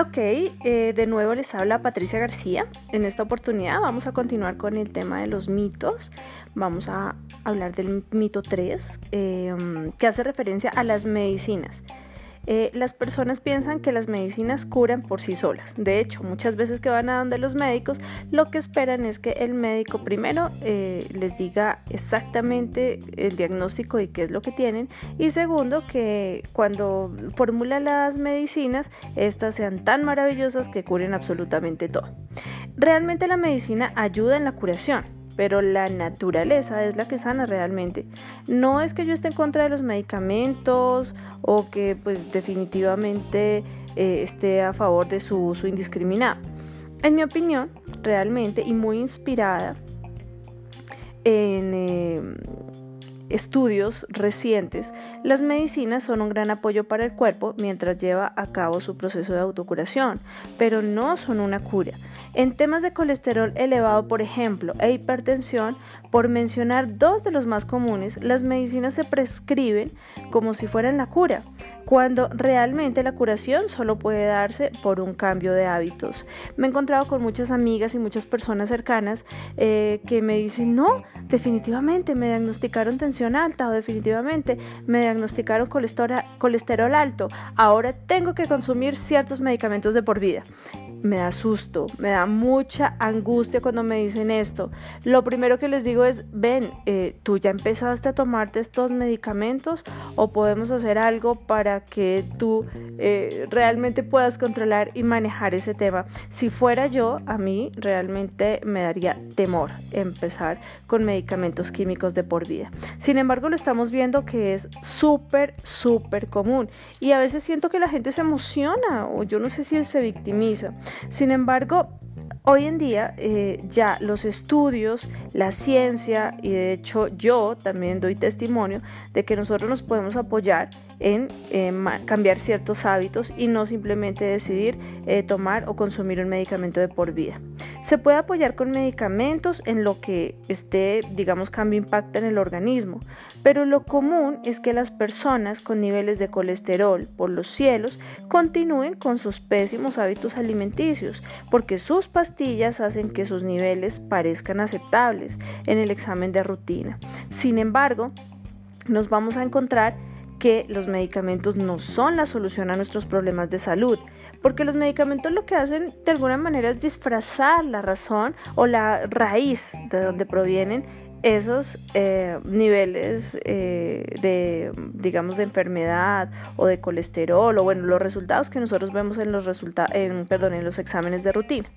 Ok, eh, de nuevo les habla Patricia García. En esta oportunidad vamos a continuar con el tema de los mitos. Vamos a hablar del mito 3, eh, que hace referencia a las medicinas. Eh, las personas piensan que las medicinas curan por sí solas. De hecho, muchas veces que van a donde los médicos, lo que esperan es que el médico primero eh, les diga exactamente el diagnóstico y qué es lo que tienen. Y segundo, que cuando formula las medicinas, estas sean tan maravillosas que curen absolutamente todo. Realmente la medicina ayuda en la curación pero la naturaleza es la que sana realmente. No es que yo esté en contra de los medicamentos o que pues definitivamente eh, esté a favor de su uso indiscriminado. En mi opinión, realmente y muy inspirada en eh, estudios recientes, las medicinas son un gran apoyo para el cuerpo mientras lleva a cabo su proceso de autocuración, pero no son una cura. En temas de colesterol elevado, por ejemplo, e hipertensión, por mencionar dos de los más comunes, las medicinas se prescriben como si fueran la cura, cuando realmente la curación solo puede darse por un cambio de hábitos. Me he encontrado con muchas amigas y muchas personas cercanas eh, que me dicen, no, definitivamente me diagnosticaron tensión alta o definitivamente me diagnosticaron colesterol, alto, ahora tengo que consumir ciertos medicamentos de por vida me da susto, me da mucha angustia cuando me dicen esto. Lo primero que les digo es, ven, eh, tú ya empezaste a tomarte estos medicamentos o podemos hacer algo para que tú eh, realmente puedas controlar y manejar ese tema. Si fuera yo, a mí realmente me daría temor empezar con medicamentos químicos de por vida. Sin embargo, lo estamos viendo que es súper, súper común y a veces siento que la gente se emociona o yo no sé si se victimiza. Sin embargo, Hoy en día eh, ya los estudios, la ciencia y de hecho yo también doy testimonio de que nosotros nos podemos apoyar en cambiar ciertos hábitos y no simplemente decidir eh, tomar o consumir un medicamento de por vida. Se puede apoyar con medicamentos en lo que este, digamos, cambio impacta en el organismo, pero lo común es que las personas con niveles de colesterol por los cielos continúen con sus pésimos hábitos alimenticios, porque sus hacen que sus niveles parezcan aceptables en el examen de rutina. Sin embargo, nos vamos a encontrar que los medicamentos no son la solución a nuestros problemas de salud, porque los medicamentos lo que hacen de alguna manera es disfrazar la razón o la raíz de donde provienen esos eh, niveles eh, de, digamos, de enfermedad o de colesterol o bueno, los resultados que nosotros vemos en los, en, perdón, en los exámenes de rutina.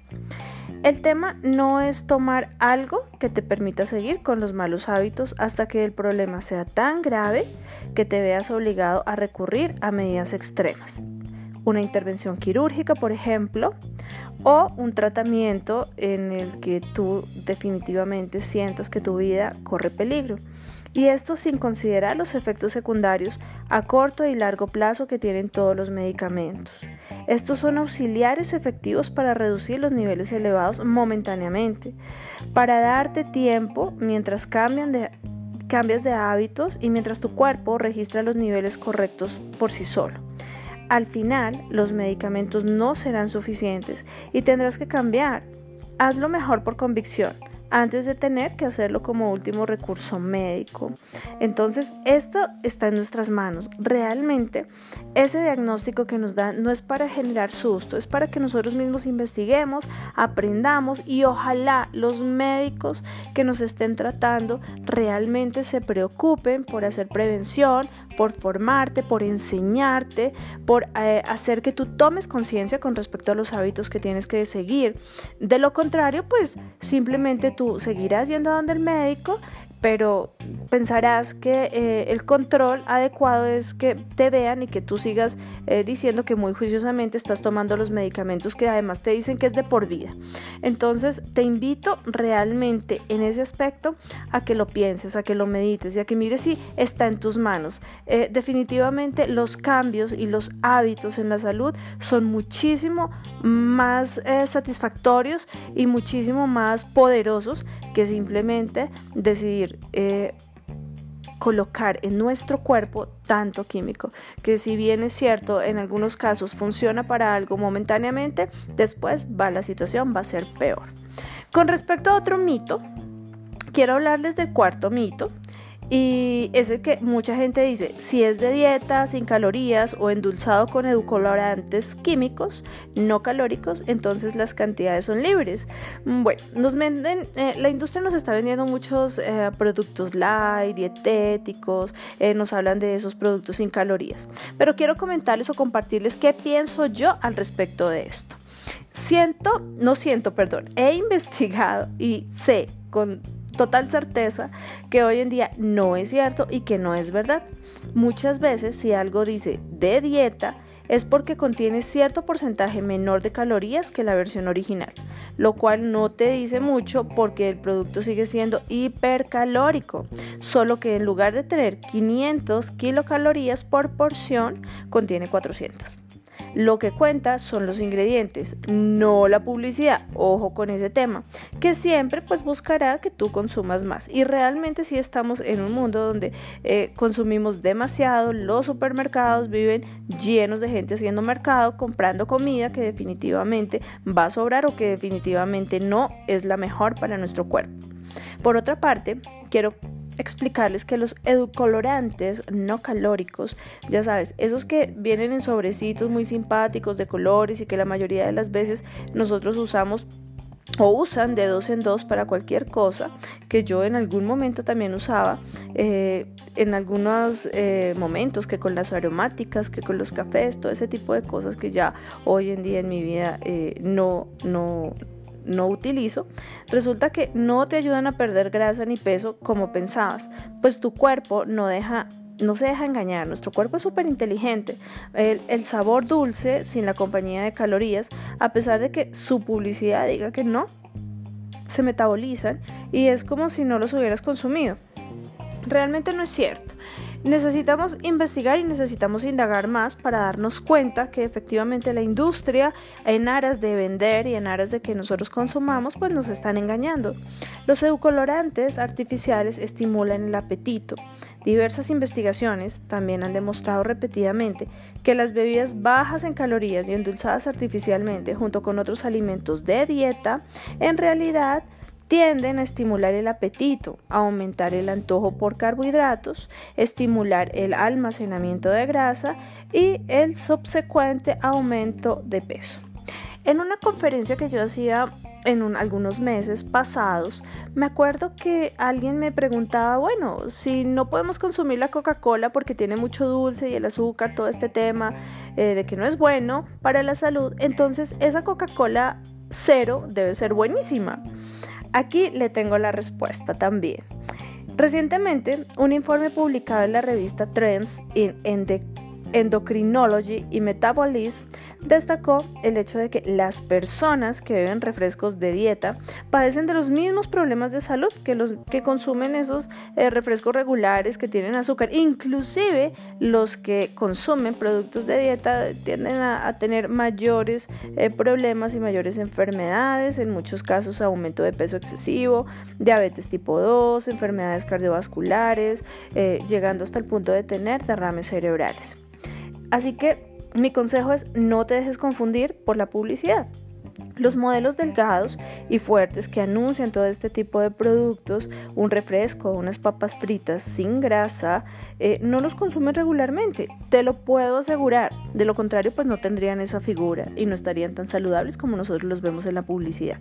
El tema no es tomar algo que te permita seguir con los malos hábitos hasta que el problema sea tan grave que te veas obligado a recurrir a medidas extremas. Una intervención quirúrgica, por ejemplo, o un tratamiento en el que tú definitivamente sientas que tu vida corre peligro y esto sin considerar los efectos secundarios a corto y largo plazo que tienen todos los medicamentos. Estos son auxiliares efectivos para reducir los niveles elevados momentáneamente, para darte tiempo mientras cambian de, cambias de hábitos y mientras tu cuerpo registra los niveles correctos por sí solo. Al final, los medicamentos no serán suficientes y tendrás que cambiar. Hazlo mejor por convicción antes de tener que hacerlo como último recurso médico. Entonces, esto está en nuestras manos. Realmente, ese diagnóstico que nos dan no es para generar susto, es para que nosotros mismos investiguemos, aprendamos y ojalá los médicos que nos estén tratando realmente se preocupen por hacer prevención, por formarte, por enseñarte, por eh, hacer que tú tomes conciencia con respecto a los hábitos que tienes que seguir. De lo contrario, pues simplemente tú seguirás yendo a donde el médico pero pensarás que eh, el control adecuado es que te vean y que tú sigas eh, diciendo que muy juiciosamente estás tomando los medicamentos que además te dicen que es de por vida. Entonces te invito realmente en ese aspecto a que lo pienses, a que lo medites y a que mires si está en tus manos. Eh, definitivamente los cambios y los hábitos en la salud son muchísimo más satisfactorios y muchísimo más poderosos que simplemente decidir eh, colocar en nuestro cuerpo tanto químico, que si bien es cierto, en algunos casos funciona para algo momentáneamente, después va la situación va a ser peor. Con respecto a otro mito, quiero hablarles del cuarto mito, y es el que mucha gente dice, si es de dieta, sin calorías o endulzado con edulcorantes químicos no calóricos, entonces las cantidades son libres. Bueno, nos venden, eh, la industria nos está vendiendo muchos eh, productos light, dietéticos, eh, nos hablan de esos productos sin calorías. Pero quiero comentarles o compartirles qué pienso yo al respecto de esto. Siento, no siento, perdón, he investigado y sé con total certeza que hoy en día no es cierto y que no es verdad. Muchas veces si algo dice de dieta es porque contiene cierto porcentaje menor de calorías que la versión original, lo cual no te dice mucho porque el producto sigue siendo hipercalórico, solo que en lugar de tener 500 kilocalorías por porción, contiene 400. Lo que cuenta son los ingredientes, no la publicidad. Ojo con ese tema, que siempre pues buscará que tú consumas más. Y realmente si estamos en un mundo donde eh, consumimos demasiado, los supermercados viven llenos de gente haciendo mercado, comprando comida que definitivamente va a sobrar o que definitivamente no es la mejor para nuestro cuerpo. Por otra parte, quiero explicarles que los edulcorantes no calóricos, ya sabes, esos que vienen en sobrecitos muy simpáticos de colores y que la mayoría de las veces nosotros usamos o usan de dos en dos para cualquier cosa que yo en algún momento también usaba eh, en algunos eh, momentos que con las aromáticas que con los cafés todo ese tipo de cosas que ya hoy en día en mi vida eh, no no no utilizo, resulta que no te ayudan a perder grasa ni peso como pensabas, pues tu cuerpo no deja no se deja engañar, nuestro cuerpo es súper inteligente. El, el, sabor dulce sin la compañía de calorías, a pesar de que su publicidad diga que no, se metabolizan y es como si no los hubieras consumido. Realmente no es cierto. Necesitamos investigar y necesitamos indagar más para darnos cuenta que efectivamente la industria en aras de vender y en aras de que nosotros consumamos pues nos están engañando. Los edulcorantes artificiales estimulan el apetito. Diversas investigaciones también han demostrado repetidamente que las bebidas bajas en calorías y endulzadas artificialmente junto con otros alimentos de dieta en realidad tienden a estimular el apetito, aumentar el antojo por carbohidratos, estimular el almacenamiento de grasa y el subsecuente aumento de peso. En una conferencia que yo hacía en algunos meses pasados, me acuerdo que alguien me preguntaba, bueno, si no podemos consumir la Coca-Cola porque tiene mucho dulce y el azúcar, todo este tema eh, de que no es bueno para la salud, entonces esa Coca-Cola cero debe ser buenísima. Aquí le tengo la respuesta también. Recientemente, un informe publicado en la revista Trends in Endocrinology y Metabolism destacó el hecho de que las personas que beben refrescos de dieta padecen de los mismos problemas de salud que los que consumen esos eh, refrescos regulares que tienen azúcar. Inclusive los que consumen productos de dieta tienden a, tener mayores eh, problemas y mayores enfermedades, en muchos casos aumento de peso excesivo, diabetes tipo 2, enfermedades cardiovasculares, eh, llegando hasta el punto de tener derrames cerebrales. Así que mi consejo es no te dejes confundir por la publicidad. Los modelos delgados y fuertes que anuncian todo este tipo de productos, un refresco, unas papas fritas sin grasa, eh, no los consumen regularmente. Te lo puedo asegurar. De lo contrario, pues no tendrían esa figura y no estarían tan saludables como nosotros los vemos en la publicidad.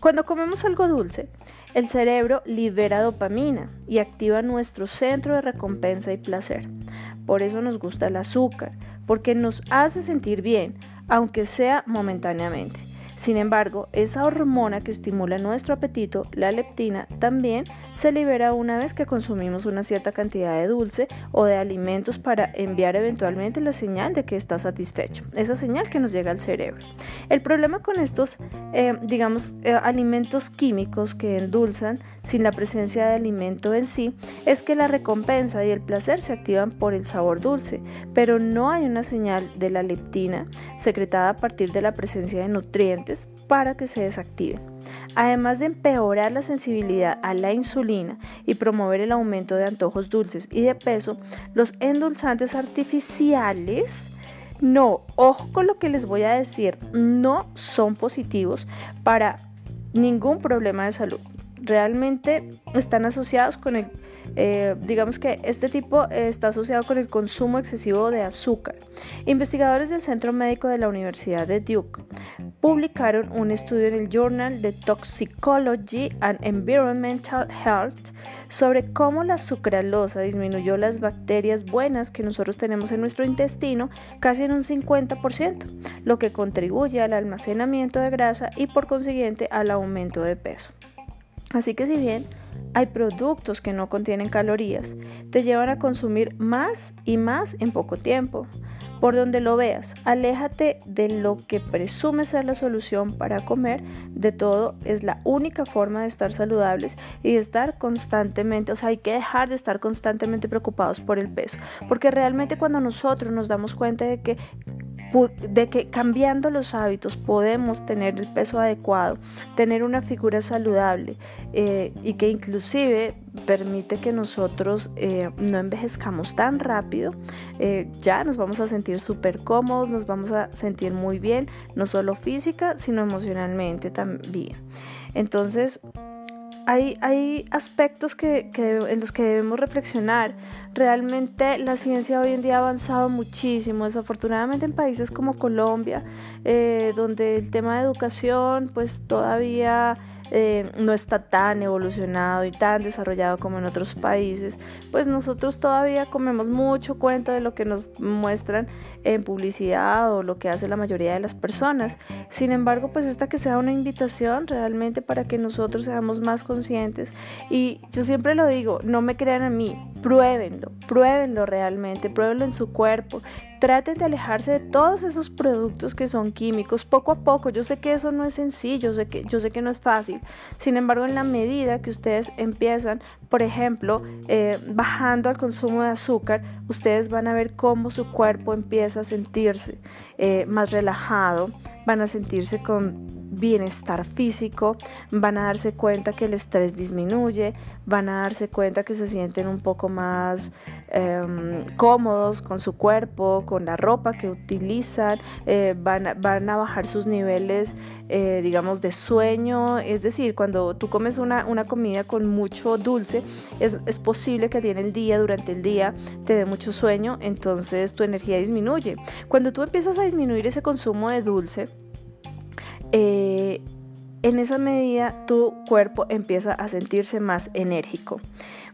Cuando comemos algo dulce, el cerebro libera dopamina y activa nuestro centro de recompensa y placer. Por eso nos gusta el azúcar, porque nos hace sentir bien, aunque sea momentáneamente. Sin embargo, esa hormona que estimula nuestro apetito, la leptina, también se libera una vez que consumimos una cierta cantidad de dulce o de alimentos para enviar eventualmente la señal de que está satisfecho, esa señal que nos llega al cerebro. El problema con estos, eh, digamos, eh, alimentos químicos que endulzan sin la presencia de alimento en sí es que la recompensa y el placer se activan por el sabor dulce, pero no hay una señal de la leptina secretada a partir de la presencia de nutrientes para que se desactiven. Además de empeorar la sensibilidad a la insulina y promover el aumento de antojos dulces y de peso, los endulzantes artificiales no, ojo con lo que les voy a decir, no son positivos para ningún problema de salud. Realmente están asociados con el eh, digamos que este tipo está asociado con el consumo excesivo de azúcar. Investigadores del Centro Médico de la Universidad de Duke publicaron un estudio en el Journal de Toxicology and Environmental Health sobre cómo la sucralosa disminuyó las bacterias buenas que nosotros tenemos en nuestro intestino casi en un 50%, lo que contribuye al almacenamiento de grasa y por consiguiente al aumento de peso. Así que si bien hay productos que no contienen calorías, te llevan a consumir más y más en poco tiempo. Por donde lo veas, aléjate de lo que presume ser la solución para comer. De todo, es la única forma de estar saludables y estar constantemente, o sea, hay que dejar de estar constantemente preocupados por el peso. Porque realmente cuando nosotros nos damos cuenta de que de que cambiando los hábitos podemos tener el peso adecuado, tener una figura saludable eh, y que inclusive permite que nosotros eh, no envejezcamos tan rápido, eh, ya nos vamos a sentir súper cómodos, nos vamos a sentir muy bien, no solo física, sino emocionalmente también. Entonces, hay, aspectos que, en los que debemos reflexionar. Realmente la ciencia hoy en día ha avanzado muchísimo, desafortunadamente en países como Colombia, eh, donde el tema de educación pues todavía eh, no está tan evolucionado y tan desarrollado como en otros países, pues nosotros todavía comemos mucho cuento de lo que nos muestran en publicidad o lo que hace la mayoría de las personas. Sin embargo, pues esta que sea una invitación realmente para que nosotros seamos más conscientes y yo siempre lo digo, no me crean a mí, pruébenlo, pruébenlo realmente, pruébenlo en su cuerpo, Traten de alejarse de todos esos productos que son químicos poco a poco. Yo sé que eso no es sencillo, yo sé que, yo sé que no es fácil. Sin embargo, en la medida que ustedes empiezan, por ejemplo, eh, bajando al consumo de azúcar, ustedes van a ver cómo su cuerpo empieza a sentirse eh, más relajado, van a sentirse con bienestar físico, van a darse cuenta que el estrés disminuye, van a darse cuenta que se sienten un poco más em, cómodos con su cuerpo, con la ropa que utilizan, eh, van, a, bajar sus niveles, eh, digamos, de sueño. Es decir, cuando tú comes una, una comida con mucho dulce, es, es posible que en el día, durante el día, te dé mucho sueño, entonces tu energía disminuye. Cuando tú empiezas a disminuir ese consumo de dulce, eh, en esa medida tu cuerpo empieza a sentirse más enérgico.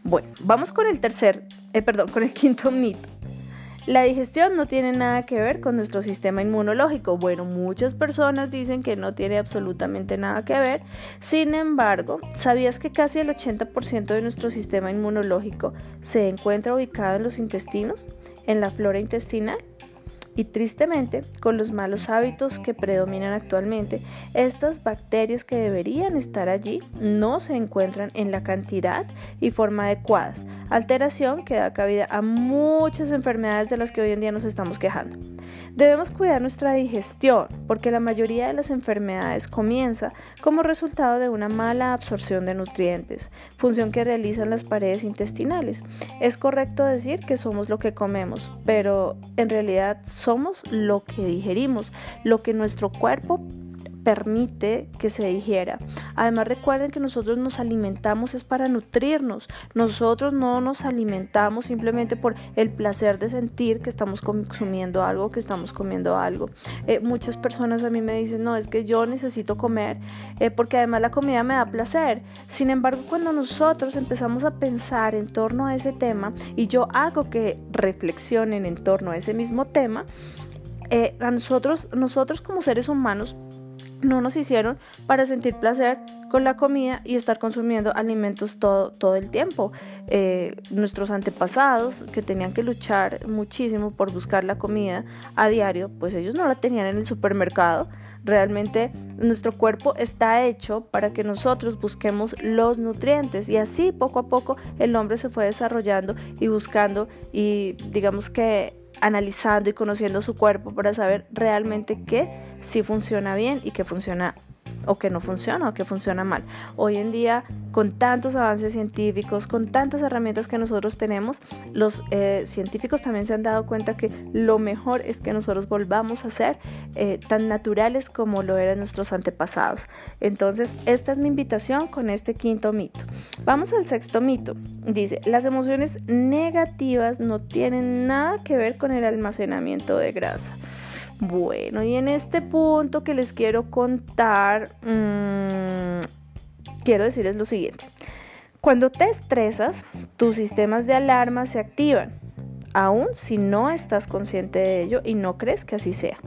Bueno, vamos con el tercer, eh, perdón, con el quinto mito. La digestión no tiene nada que ver con nuestro sistema inmunológico. Bueno, muchas personas dicen que no tiene absolutamente nada que ver. Sin embargo, ¿sabías que casi el 80% de nuestro sistema inmunológico se encuentra ubicado en los intestinos, en la flora intestinal? Y tristemente, con los malos hábitos que predominan actualmente, estas bacterias que deberían estar allí no se encuentran en la cantidad y forma adecuadas, alteración que da cabida a muchas enfermedades de las que hoy en día nos estamos quejando. Debemos cuidar nuestra digestión porque la mayoría de las enfermedades comienza como resultado de una mala absorción de nutrientes, función que realizan las paredes intestinales. Es correcto decir que somos lo que comemos, pero en realidad somos lo que digerimos, lo que nuestro cuerpo permite que se digiera. Además recuerden que nosotros nos alimentamos es para nutrirnos. Nosotros no nos alimentamos simplemente por el placer de sentir que estamos consumiendo algo, que estamos comiendo algo. Eh, muchas personas a mí me dicen, no, es que yo necesito comer eh, porque además la comida me da placer. Sin embargo, cuando nosotros empezamos a pensar en torno a ese tema y yo hago que reflexionen en torno a ese mismo tema, eh, a nosotros, nosotros como seres humanos no nos hicieron para sentir placer con la comida y estar consumiendo alimentos todo, todo el tiempo. Eh, nuestros antepasados que tenían que luchar muchísimo por buscar la comida a diario, pues ellos no la tenían en el supermercado. Realmente nuestro cuerpo está hecho para que nosotros busquemos los nutrientes y así poco a poco el hombre se fue desarrollando y buscando y digamos que analizando y conociendo su cuerpo para saber realmente qué sí funciona bien y qué funciona o que no funciona o que funciona mal. Hoy en día, con tantos avances científicos, con tantas herramientas que nosotros tenemos, los eh, científicos también se han dado cuenta que lo mejor es que nosotros volvamos a ser eh, tan naturales como lo eran nuestros antepasados. Entonces, esta es mi invitación con este quinto mito. Vamos al sexto mito. Dice, las emociones negativas no tienen nada que ver con el almacenamiento de grasa. Bueno, y en este punto que les quiero contar, mmm, quiero decirles lo siguiente. Cuando te estresas, tus sistemas de alarma se activan, aun si no estás consciente de ello y no crees que así sea.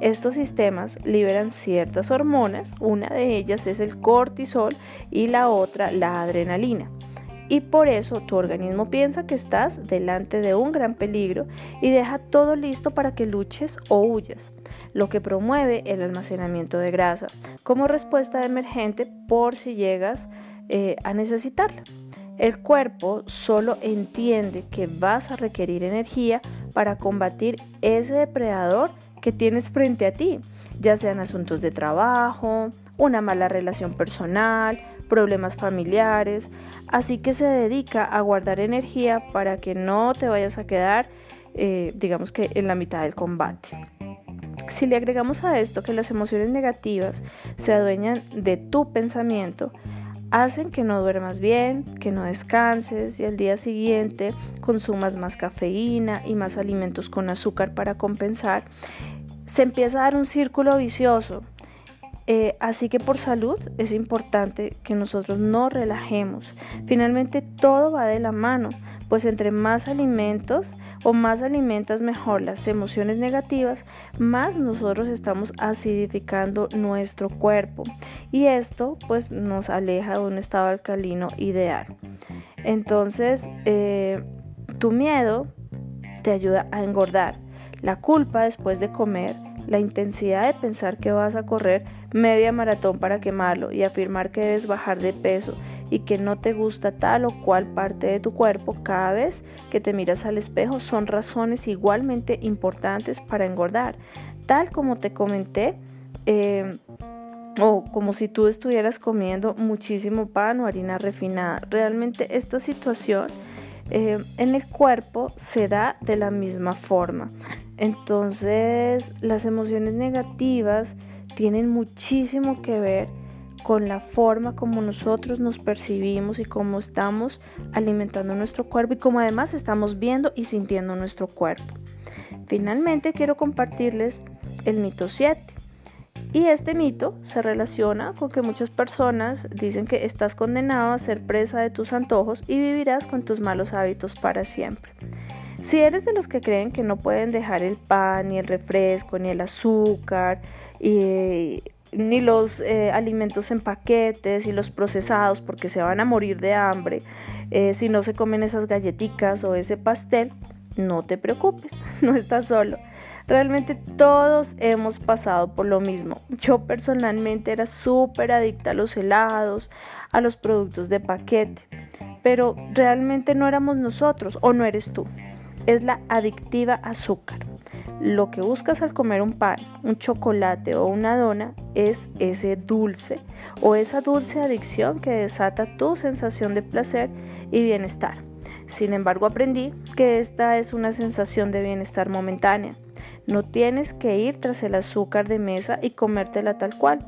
Estos sistemas liberan ciertas hormonas, una de ellas es el cortisol y la otra la adrenalina y por eso tu organismo piensa que estás delante de un gran peligro y deja todo listo para que luches o huyas, lo que promueve el almacenamiento de grasa como respuesta emergente por si llegas eh, a necesitarla. El cuerpo solo entiende que vas a requerir energía para combatir ese depredador que tienes frente a ti, ya sean asuntos de trabajo, una mala relación personal, problemas familiares, así que se dedica a guardar energía para que no te vayas a quedar, eh, digamos que en la mitad del combate. Si le agregamos a esto que las emociones negativas se adueñan de tu pensamiento, hacen que no duermas bien, que no descanses y al día siguiente consumas más cafeína y más alimentos con azúcar para compensar, se empieza a dar un círculo vicioso eh, así que por salud es importante que nosotros no relajemos. Finalmente todo va de la mano, pues entre más alimentos o más alimentas mejor las emociones negativas, más nosotros estamos acidificando nuestro cuerpo y esto pues nos aleja de un estado alcalino ideal. Entonces, eh, tu miedo te ayuda a engordar. La culpa después de comer la intensidad de pensar que vas a correr media maratón para quemarlo y afirmar que debes bajar de peso y que no te gusta tal o cual parte de tu cuerpo cada vez que te miras al espejo son razones igualmente importantes para engordar. Tal como te comenté, eh, o como si tú estuvieras comiendo muchísimo pan o harina refinada. Realmente esta situación eh, en el cuerpo se da de la misma forma. Entonces, las emociones negativas tienen muchísimo que ver con la forma como nosotros nos percibimos y cómo estamos alimentando nuestro cuerpo y cómo además estamos viendo y sintiendo nuestro cuerpo. Finalmente quiero compartirles el mito 7. Y este mito se relaciona con que muchas personas dicen que estás condenado a ser presa de tus antojos y vivirás con tus malos hábitos para siempre. Si eres de los que creen que no pueden dejar el pan, ni el refresco, ni el azúcar, ni los eh, alimentos en paquetes y los procesados porque se van a morir de hambre eh, si no se comen esas galletitas o ese pastel, no te preocupes, no estás solo. Realmente todos hemos pasado por lo mismo. Yo personalmente era súper adicta a los helados, a los productos de paquete, pero realmente no éramos nosotros o no eres tú es la adictiva azúcar. Lo que buscas al comer un pan, un chocolate o una dona es ese dulce o esa dulce adicción que desata tu sensación de placer y bienestar. Sin embargo, aprendí que esta es una sensación de bienestar momentánea. No tienes que ir tras el azúcar de mesa y comértela tal cual.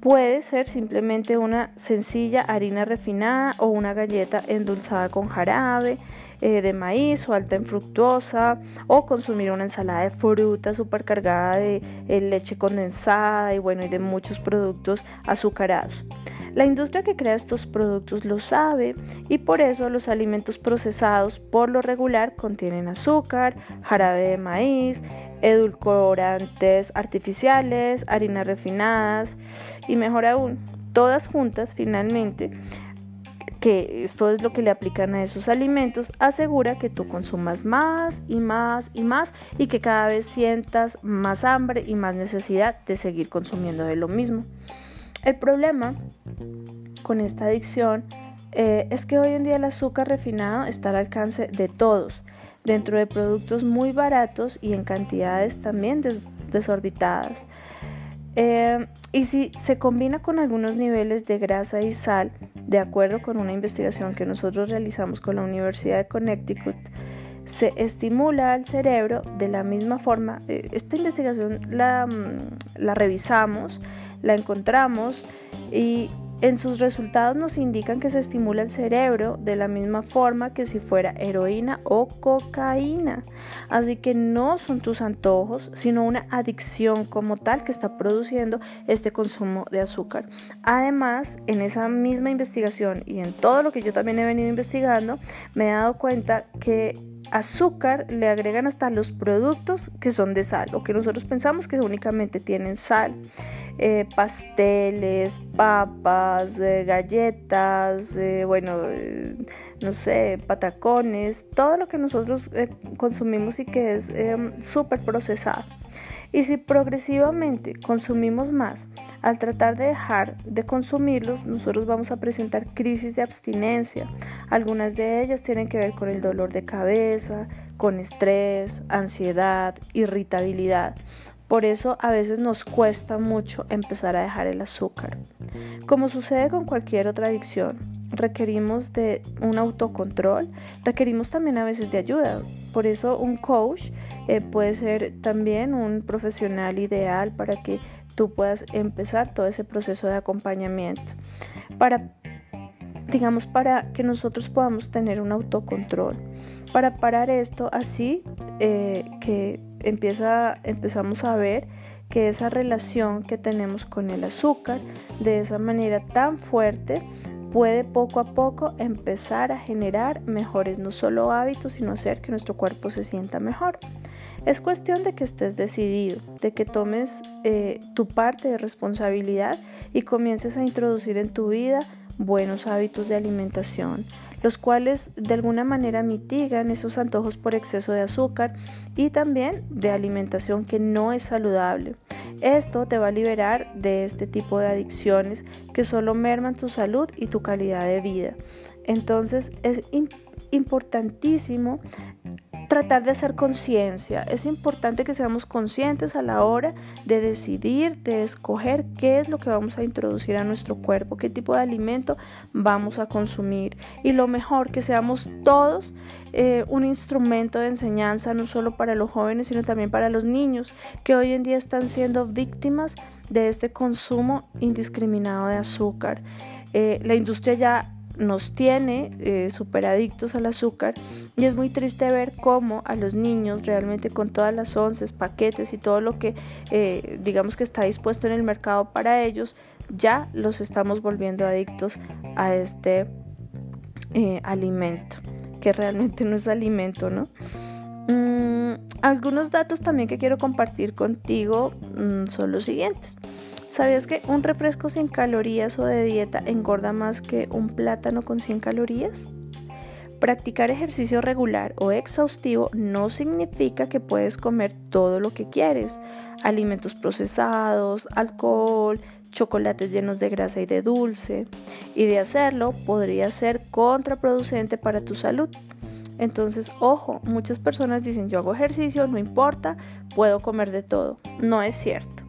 Puede ser simplemente una sencilla harina refinada o una galleta endulzada con jarabe, eh, de maíz o alta en fructosa o consumir una ensalada de fruta supercargada de eh, leche condensada y bueno y de muchos productos azucarados. La industria que crea estos productos lo sabe y por eso los alimentos procesados por lo regular contienen azúcar, jarabe de maíz, edulcorantes artificiales, harinas refinadas y mejor aún, todas juntas finalmente que esto es lo que le aplican a esos alimentos, asegura que tú consumas más y más y más y que cada vez sientas más hambre y más necesidad de seguir consumiendo de lo mismo. El problema con esta adicción eh, es que hoy en día el azúcar refinado está al alcance de todos, dentro de productos muy baratos y en cantidades también desorbitadas. Eh, y si se combina con algunos niveles de grasa y sal, de acuerdo con una investigación que nosotros realizamos con la Universidad de Connecticut, se estimula al cerebro de la misma forma. Eh, esta investigación la, mm, la revisamos, la encontramos y en sus resultados nos indican que se estimula el cerebro de la misma forma que si fuera heroína o cocaína. Así que no son tus antojos, sino una adicción como tal que está produciendo este consumo de azúcar. Además, en esa misma investigación y en todo lo que yo también he venido investigando, me he dado cuenta que azúcar le agregan hasta los productos que son de sal o que nosotros pensamos que únicamente tienen sal. Eh, pasteles, papas, eh, galletas, eh, bueno, no sé, patacones, todo lo que nosotros consumimos y que es em, súper procesado. Y si progresivamente consumimos más, al tratar de dejar de consumirlos, nosotros vamos a presentar crisis de abstinencia. Algunas de ellas tienen que ver con el dolor de cabeza, con estrés, ansiedad, irritabilidad. Por eso a veces nos cuesta mucho empezar a dejar el azúcar. Como sucede con cualquier otra adicción, requerimos de un autocontrol, requerimos también a veces de ayuda. Por eso un coach eh, puede ser también un profesional ideal para que tú puedas empezar todo ese proceso de acompañamiento. Para digamos, para que nosotros podamos tener un autocontrol. Para parar esto así eh, que empieza, empezamos a ver que esa relación que tenemos con el azúcar de esa manera tan fuerte puede poco a poco empezar a generar mejores no solo hábitos, sino hacer que nuestro cuerpo se sienta mejor. Es cuestión de que estés decidido, de que tomes eh, tu parte de responsabilidad y comiences a introducir en tu vida buenos hábitos de alimentación, los cuales de alguna manera mitigan esos antojos por exceso de azúcar y también de alimentación que no es saludable. Esto te va a liberar de este tipo de adicciones que solo merman tu salud y tu calidad de vida. Entonces es importantísimo tratar de hacer conciencia. Es importante que seamos conscientes a la hora de decidir, de escoger qué es lo que vamos a introducir a nuestro cuerpo, qué tipo de alimento vamos a consumir. Y lo mejor, que seamos todos eh, un instrumento de enseñanza, no solo para los jóvenes, sino también para los niños, que hoy en día están siendo víctimas de este consumo indiscriminado de azúcar. Eh, la industria ya nos tiene eh, súper adictos al azúcar y es muy triste ver cómo a los niños realmente con todas las onces, paquetes y todo lo que eh, digamos que está dispuesto en el mercado para ellos, ya los estamos volviendo adictos a este eh, alimento, que realmente no es alimento, ¿no? Mm, algunos datos también que quiero compartir contigo mm, son los siguientes. ¿Sabías que un refresco sin calorías o de dieta engorda más que un plátano con 100 calorías? Practicar ejercicio regular o exhaustivo no significa que puedes comer todo lo que quieres. Alimentos procesados, alcohol, chocolates llenos de grasa y de dulce. Y de hacerlo podría ser contraproducente para tu salud. Entonces, ojo, muchas personas dicen yo hago ejercicio, no importa, puedo comer de todo. No es cierto.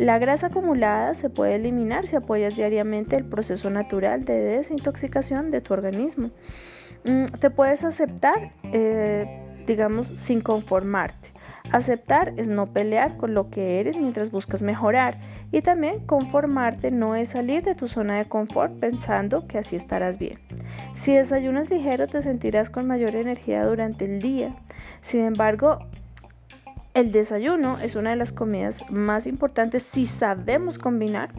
La grasa acumulada se puede eliminar si apoyas diariamente el proceso natural de desintoxicación de tu organismo. Mm, te puedes aceptar, eh, digamos, sin conformarte. Aceptar es no pelear con lo que eres mientras buscas mejorar. Y también conformarte no es salir de tu zona de confort pensando que así estarás bien. Si desayunas ligero te sentirás con mayor energía durante el día. Sin embargo, el desayuno es una de las comidas más importantes si sabemos combinar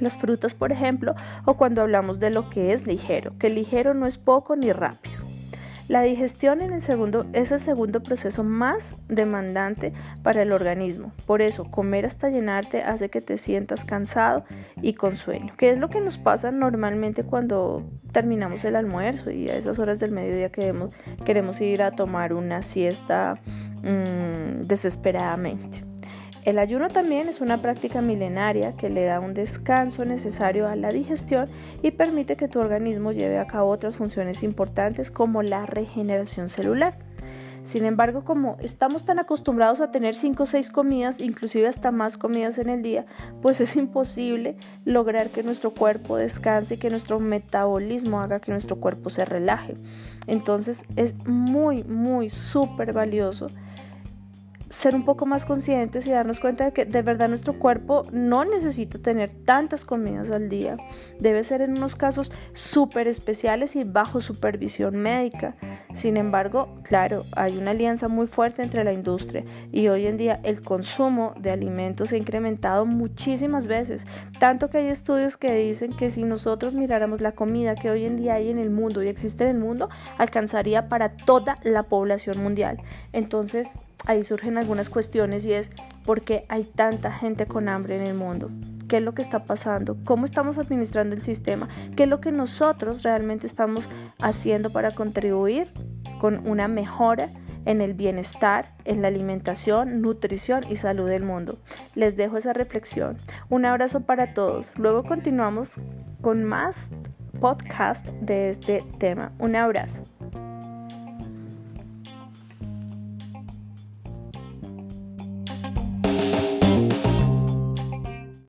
las frutas, por ejemplo, o cuando hablamos de lo que es ligero, que ligero no es poco ni rápido. La digestión en el segundo, es el segundo proceso más demandante para el organismo. Por eso, comer hasta llenarte hace que te sientas cansado y con sueño, que es lo que nos pasa normalmente cuando terminamos el almuerzo y a esas horas del mediodía queremos, queremos ir a tomar una siesta mmm, desesperadamente. El ayuno también es una práctica milenaria que le da un descanso necesario a la digestión y permite que tu organismo lleve a cabo otras funciones importantes como la regeneración celular. Sin embargo, como estamos tan acostumbrados a tener 5 o 6 comidas, inclusive hasta más comidas en el día, pues es imposible lograr que nuestro cuerpo descanse, que nuestro metabolismo haga que nuestro cuerpo se relaje. Entonces es muy, muy súper valioso ser un poco más conscientes y darnos cuenta de que de verdad nuestro cuerpo no necesita tener tantas comidas al día. Debe ser en unos casos súper especiales y bajo supervisión médica. Sin embargo, claro, hay una alianza muy fuerte entre la industria y hoy en día el consumo de alimentos ha incrementado muchísimas veces. Tanto que hay estudios que dicen que si nosotros miráramos la comida que hoy en día hay en el mundo y existe en el mundo, alcanzaría para toda la población mundial. Entonces, ahí surgen algunas cuestiones y es por qué hay tanta gente con hambre en el mundo. ¿Qué es lo que está pasando? ¿Cómo estamos administrando el sistema? ¿Qué es lo que nosotros realmente estamos haciendo para contribuir con una mejora en el bienestar, en la alimentación, nutrición y salud del mundo? Les dejo esa reflexión. Un abrazo para todos. Luego continuamos con más podcast de este tema. Un abrazo.